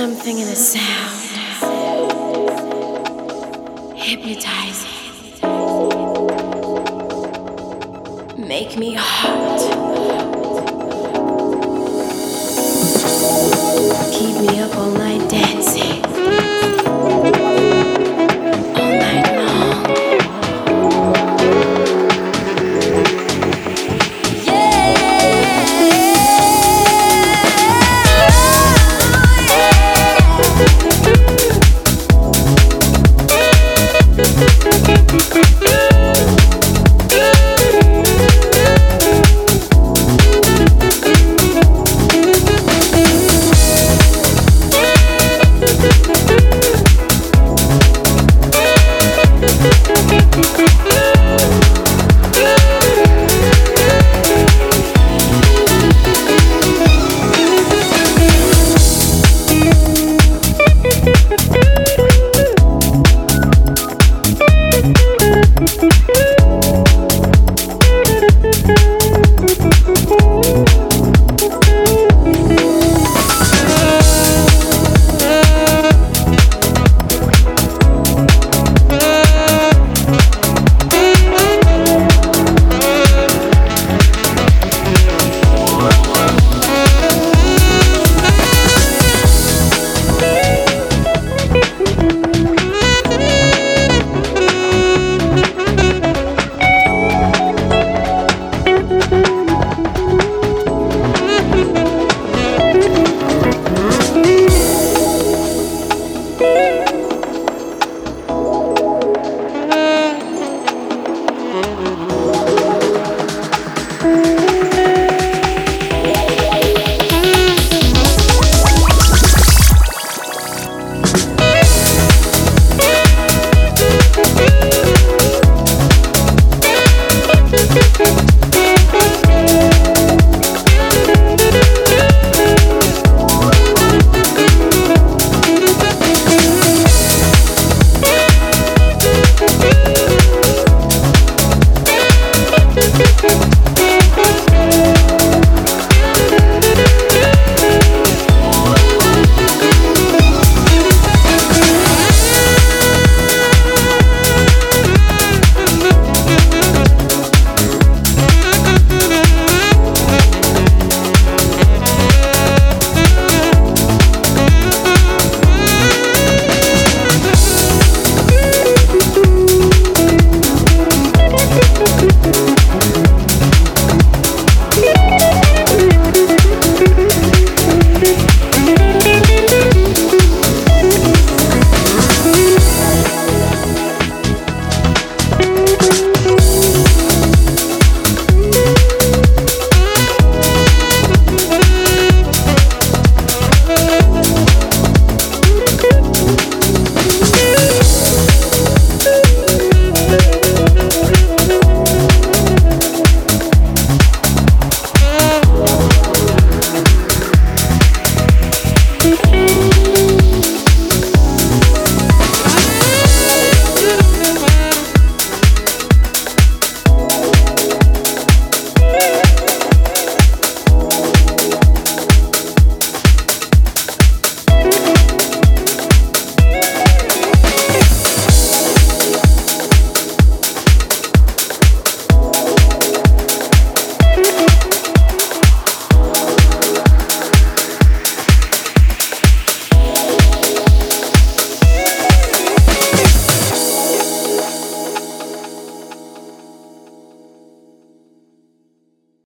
something in the sound. Hypnotizing. Make me hot. Keep me up all night dancing.